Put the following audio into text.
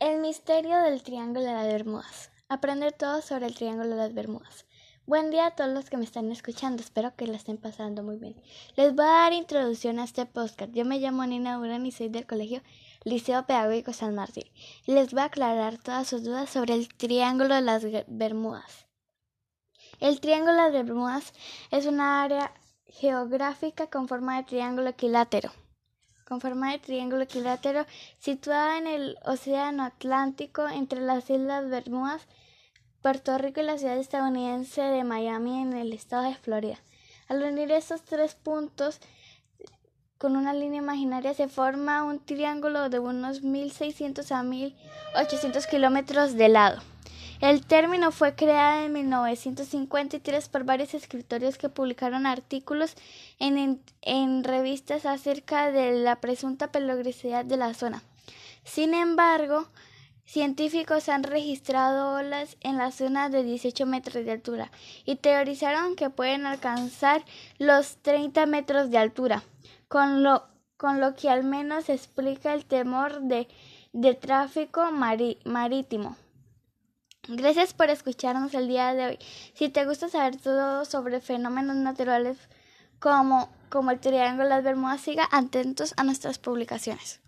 El misterio del Triángulo de las Bermudas. Aprender todo sobre el Triángulo de las Bermudas. Buen día a todos los que me están escuchando. Espero que la estén pasando muy bien. Les voy a dar introducción a este podcast. Yo me llamo Nina Urán y soy del colegio Liceo Pedagógico San Martín. Y les voy a aclarar todas sus dudas sobre el Triángulo de las Bermudas. El Triángulo de las Bermudas es una área geográfica con forma de triángulo equilátero con forma de triángulo equilátero situada en el Océano Atlántico entre las Islas Bermudas, Puerto Rico y la ciudad estadounidense de Miami en el estado de Florida. Al unir estos tres puntos con una línea imaginaria se forma un triángulo de unos 1600 a 1800 kilómetros de lado. El término fue creado en 1953 por varios escritores que publicaron artículos en, en, revistas acerca de la presunta peligrosidad de la zona. Sin embargo, científicos han registrado olas en la zona de 18 metros de altura y teorizaron que pueden alcanzar los 30 metros de altura, con lo, con lo que al menos explica el temor de, de tráfico marítimo. Gracias por escucharnos el día de hoy. Si te gusta saber todo sobre fenómenos naturales como, como el Triángulo de las Bermudas, siga atentos a nuestras publicaciones.